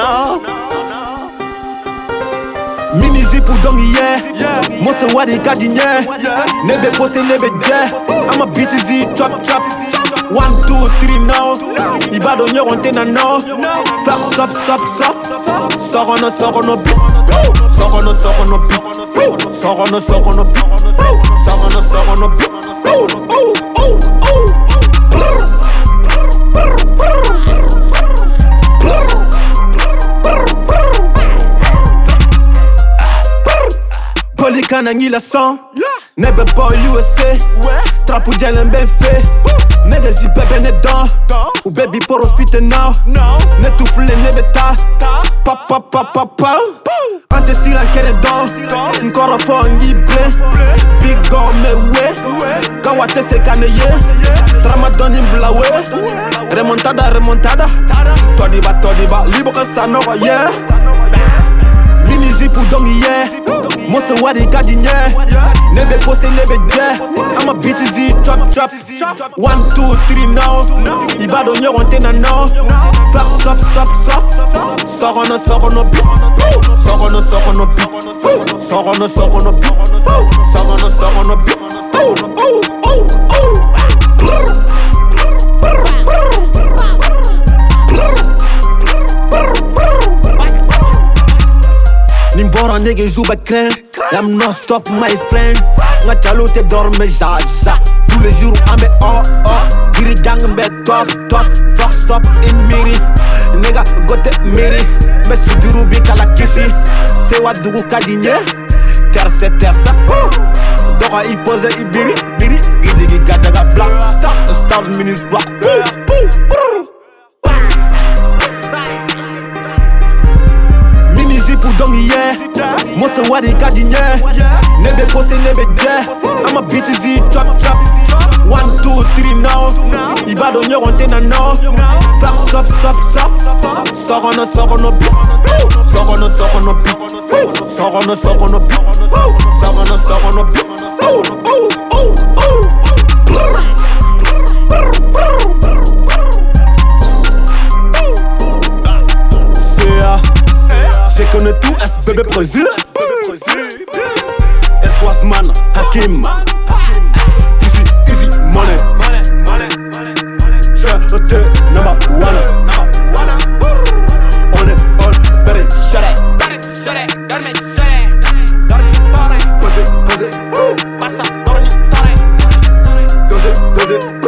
no. Mini zipu dongi yeah Moso wadi kadi nye Nebe pose nebe je I'm a BTZ chop chop One, two, three now Ibado nyoron te na no Fuck, stop, stop, stop Soro no, soro no beat Soro no, Polika na ngila son Nebe boy USA Trapu jelen ben fe Nigga zi bebe ne don Ou baby profite now Ne toufle nebe ta. Pa pa pa pa pa. Ante silan kene don fo ngi ble. Big go me we. Kawate se kane ye. Trama doni bla we. Remontada remontada. Todiba todiba. Libo ka sanogo yeah Mini zipu dongi yeah Moso wadi kadi nye Nebe pose nebe je I'm a BTZ chop chop. One two three now. Ibado nyoron te na no Flap sop sop sop Soro no soro no beat Soro no soro no beat Soro no soro no beat Soro no soro no beat Ooh, ooh, ooh, ooh. Nimbora nigga zuba crain I'm non stop my friend. Nga chalo te dorme za Tous les jours ame oh oh. Diri gang mbe top top. Fox up in miri. Nigga gote miri. Mbe sujuru bi kala kisi. Se wa dugu kadinye Terse terse Doga i pose i biri biri. Idigi gadaga black Star star minis black I'm a BTZ chop chop. One two three now. Ibado nyoron te na no Flap sop sop sop beat. Beat. Beat. Beat. C'est qu'on est tout SBB Brésil S fuck him. Easy, easy money. Faire le thé, number one. On all